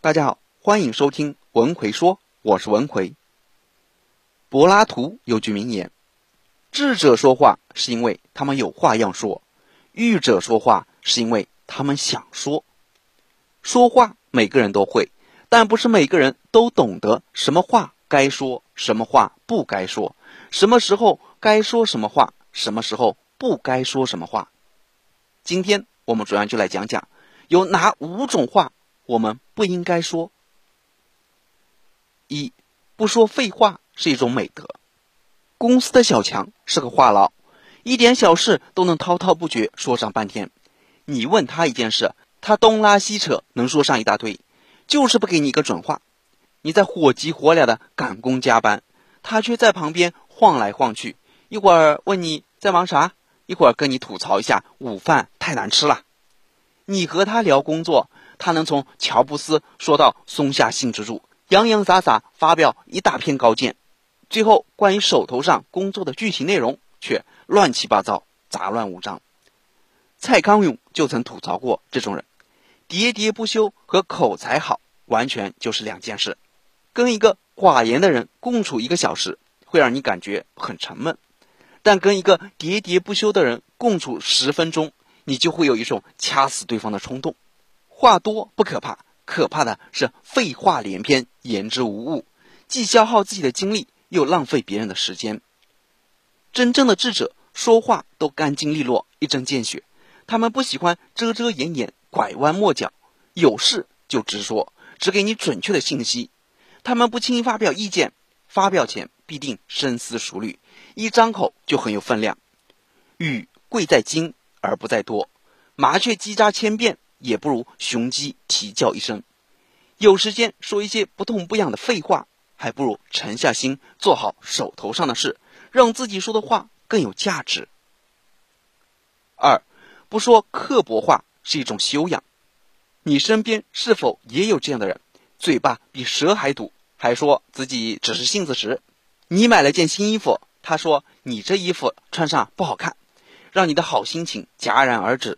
大家好，欢迎收听文奎说，我是文奎。柏拉图有句名言：“智者说话是因为他们有话要说，愚者说话是因为他们想说。”说话每个人都会，但不是每个人都懂得什么话该说，什么话不该说，什么时候该说什么话，什么时候不该说什么话。今天我们主要就来讲讲有哪五种话。我们不应该说。一，不说废话是一种美德。公司的小强是个话痨，一点小事都能滔滔不绝说上半天。你问他一件事，他东拉西扯，能说上一大堆，就是不给你一个准话。你在火急火燎的赶工加班，他却在旁边晃来晃去，一会儿问你在忙啥，一会儿跟你吐槽一下午饭太难吃了。你和他聊工作。他能从乔布斯说到松下幸之助，洋洋洒洒发表一大篇高见，最后关于手头上工作的具体内容却乱七八糟、杂乱无章。蔡康永就曾吐槽过这种人，喋喋不休和口才好完全就是两件事。跟一个寡言的人共处一个小时，会让你感觉很沉闷；但跟一个喋喋不休的人共处十分钟，你就会有一种掐死对方的冲动。话多不可怕，可怕的是废话连篇，言之无物，既消耗自己的精力，又浪费别人的时间。真正的智者说话都干净利落，一针见血，他们不喜欢遮遮掩掩、拐弯抹角，有事就直说，只给你准确的信息。他们不轻易发表意见，发表前必定深思熟虑，一张口就很有分量。语贵在精而不在多，麻雀叽喳千遍。也不如雄鸡啼叫一声。有时间说一些不痛不痒的废话，还不如沉下心做好手头上的事，让自己说的话更有价值。二，不说刻薄话是一种修养。你身边是否也有这样的人？嘴巴比蛇还毒，还说自己只是性子直。你买了件新衣服，他说你这衣服穿上不好看，让你的好心情戛然而止。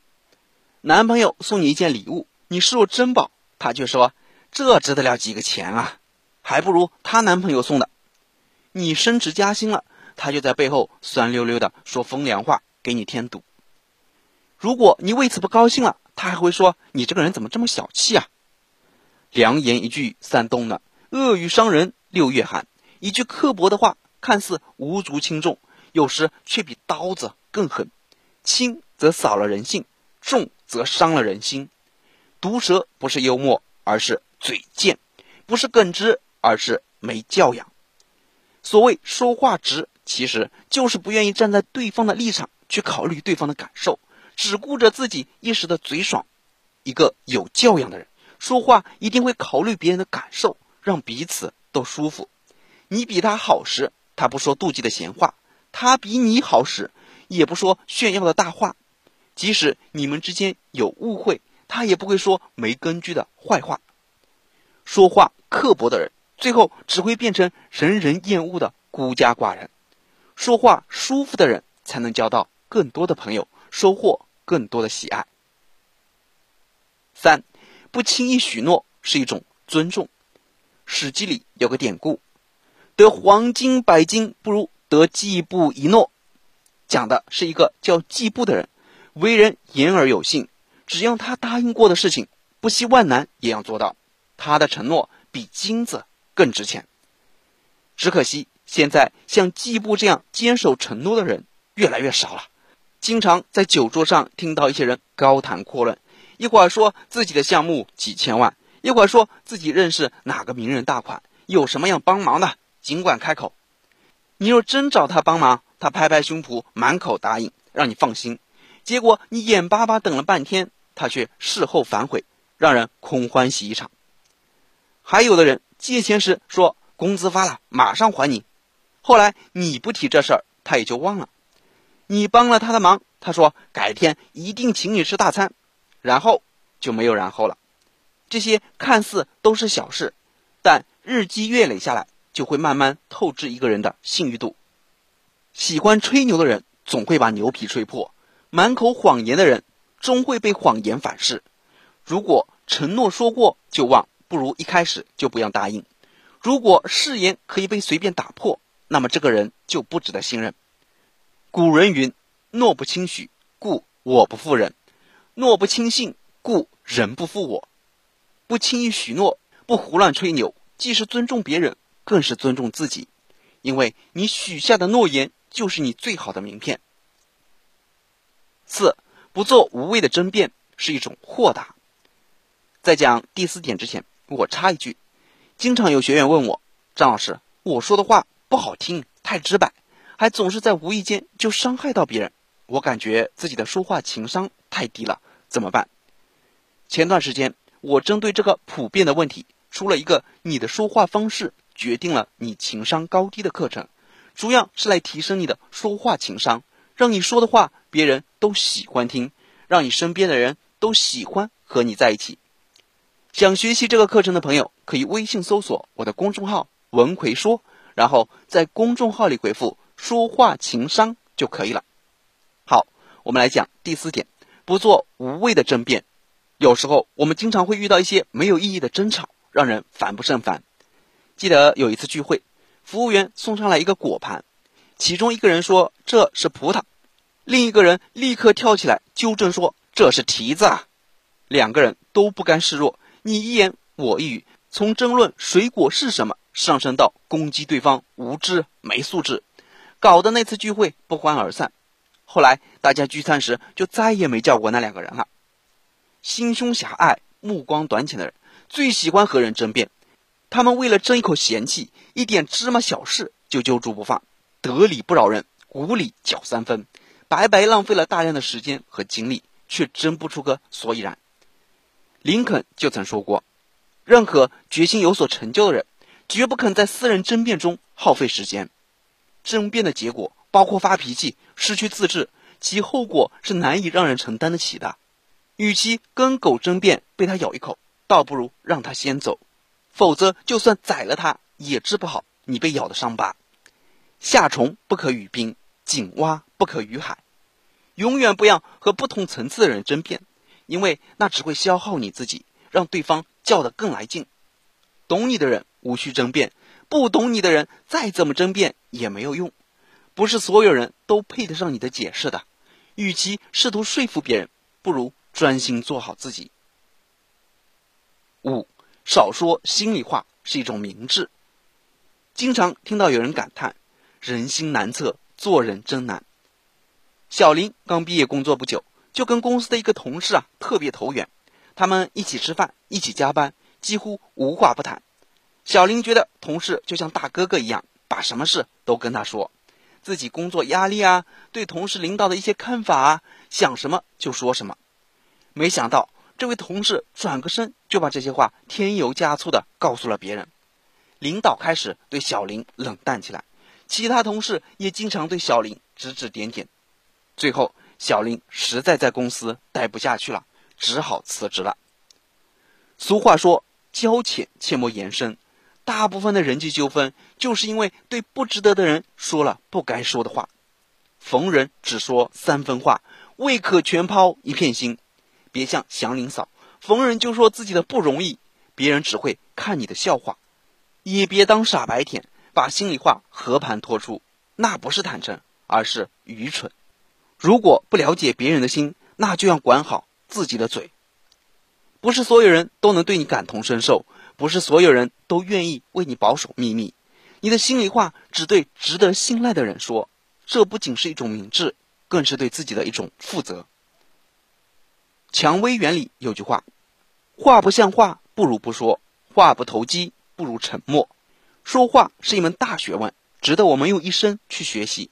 男朋友送你一件礼物，你视若珍宝，他却说这值得了几个钱啊，还不如她男朋友送的。你升职加薪了，他就在背后酸溜溜的说风凉话，给你添堵。如果你为此不高兴了，他还会说你这个人怎么这么小气啊？良言一句三冬暖，恶语伤人六月寒。一句刻薄的话，看似无足轻重，有时却比刀子更狠，轻则扫了人性。重则伤了人心，毒舌不是幽默，而是嘴贱；不是耿直，而是没教养。所谓说话直，其实就是不愿意站在对方的立场去考虑对方的感受，只顾着自己一时的嘴爽。一个有教养的人，说话一定会考虑别人的感受，让彼此都舒服。你比他好时，他不说妒忌的闲话；他比你好时，也不说炫耀的大话。即使你们之间有误会，他也不会说没根据的坏话。说话刻薄的人，最后只会变成人人厌恶的孤家寡人。说话舒服的人，才能交到更多的朋友，收获更多的喜爱。三，不轻易许诺是一种尊重。《史记》里有个典故：“得黄金百斤，不如得季布一诺。”讲的是一个叫季布的人。为人言而有信，只要他答应过的事情，不惜万难也要做到。他的承诺比金子更值钱。只可惜现在像季布这样坚守承诺的人越来越少了。经常在酒桌上听到一些人高谈阔论，一会儿说自己的项目几千万，一会儿说自己认识哪个名人大款，有什么样帮忙的尽管开口。你若真找他帮忙，他拍拍胸脯，满口答应，让你放心。结果你眼巴巴等了半天，他却事后反悔，让人空欢喜一场。还有的人借钱时说工资发了马上还你，后来你不提这事儿，他也就忘了。你帮了他的忙，他说改天一定请你吃大餐，然后就没有然后了。这些看似都是小事，但日积月累下来，就会慢慢透支一个人的信誉度。喜欢吹牛的人，总会把牛皮吹破。满口谎言的人，终会被谎言反噬。如果承诺说过就忘，不如一开始就不要答应。如果誓言可以被随便打破，那么这个人就不值得信任。古人云：“诺不轻许，故我不负人；诺不轻信，故人不负我。”不轻易许诺，不胡乱吹牛，既是尊重别人，更是尊重自己。因为你许下的诺言，就是你最好的名片。四，不做无谓的争辩，是一种豁达。在讲第四点之前，我插一句：经常有学员问我，张老师，我说的话不好听，太直白，还总是在无意间就伤害到别人，我感觉自己的说话情商太低了，怎么办？前段时间，我针对这个普遍的问题，出了一个你的说话方式。决定了你情商高低的课程，主要是来提升你的说话情商，让你说的话别人都喜欢听，让你身边的人都喜欢和你在一起。想学习这个课程的朋友，可以微信搜索我的公众号“文奎说”，然后在公众号里回复“说话情商”就可以了。好，我们来讲第四点，不做无谓的争辩。有时候我们经常会遇到一些没有意义的争吵，让人烦不胜烦。记得有一次聚会，服务员送上来一个果盘，其中一个人说这是葡萄，另一个人立刻跳起来纠正说这是提子啊。两个人都不甘示弱，你一言我一语，从争论水果是什么上升到攻击对方无知没素质，搞得那次聚会不欢而散。后来大家聚餐时就再也没叫过那两个人了。心胸狭隘、目光短浅的人最喜欢和人争辩。他们为了争一口闲气，一点芝麻小事就揪住不放，得理不饶人，无理搅三分，白白浪费了大量的时间和精力，却争不出个所以然。林肯就曾说过：“任何决心有所成就的人，绝不肯在私人争辩中耗费时间。争辩的结果包括发脾气、失去自制，其后果是难以让人承担得起的。与其跟狗争辩被它咬一口，倒不如让它先走。”否则，就算宰了它，也治不好你被咬的伤疤。夏虫不可语冰，井蛙不可语海。永远不要和不同层次的人争辩，因为那只会消耗你自己，让对方叫得更来劲。懂你的人无需争辩，不懂你的人再怎么争辩也没有用。不是所有人都配得上你的解释的。与其试图说服别人，不如专心做好自己。五。少说心里话是一种明智。经常听到有人感叹：“人心难测，做人真难。”小林刚毕业工作不久，就跟公司的一个同事啊特别投缘，他们一起吃饭，一起加班，几乎无话不谈。小林觉得同事就像大哥哥一样，把什么事都跟他说，自己工作压力啊，对同事领导的一些看法啊，想什么就说什么。没想到。这位同事转个身就把这些话添油加醋的告诉了别人，领导开始对小林冷淡起来，其他同事也经常对小林指指点点，最后小林实在在公司待不下去了，只好辞职了。俗话说：“交浅切莫言深。”大部分的人际纠纷就是因为对不值得的人说了不该说的话。逢人只说三分话，未可全抛一片心。别像祥林嫂，逢人就说自己的不容易，别人只会看你的笑话；也别当傻白甜，把心里话和盘托出，那不是坦诚，而是愚蠢。如果不了解别人的心，那就要管好自己的嘴。不是所有人都能对你感同身受，不是所有人都愿意为你保守秘密。你的心里话只对值得信赖的人说，这不仅是一种明智，更是对自己的一种负责。蔷薇园里有句话：“话不像话，不如不说；话不投机，不如沉默。”说话是一门大学问，值得我们用一生去学习。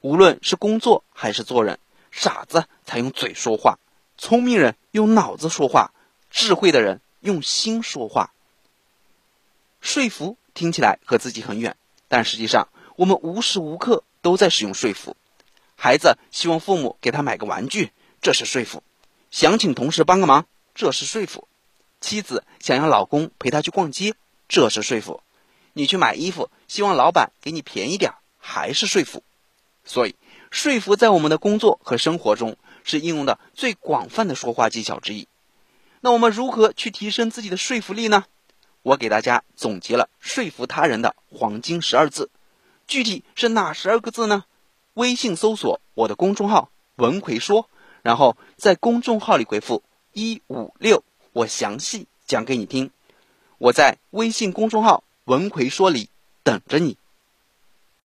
无论是工作还是做人，傻子才用嘴说话，聪明人用脑子说话，智慧的人用心说话。说服听起来和自己很远，但实际上我们无时无刻都在使用说服。孩子希望父母给他买个玩具，这是说服。想请同事帮个忙，这是说服；妻子想让老公陪她去逛街，这是说服；你去买衣服，希望老板给你便宜点，还是说服。所以，说服在我们的工作和生活中是应用的最广泛的说话技巧之一。那我们如何去提升自己的说服力呢？我给大家总结了说服他人的黄金十二字，具体是哪十二个字呢？微信搜索我的公众号“文奎说”，然后在公众号里回复一五六，我详细讲给你听。我在微信公众号“文奎说”理等着你。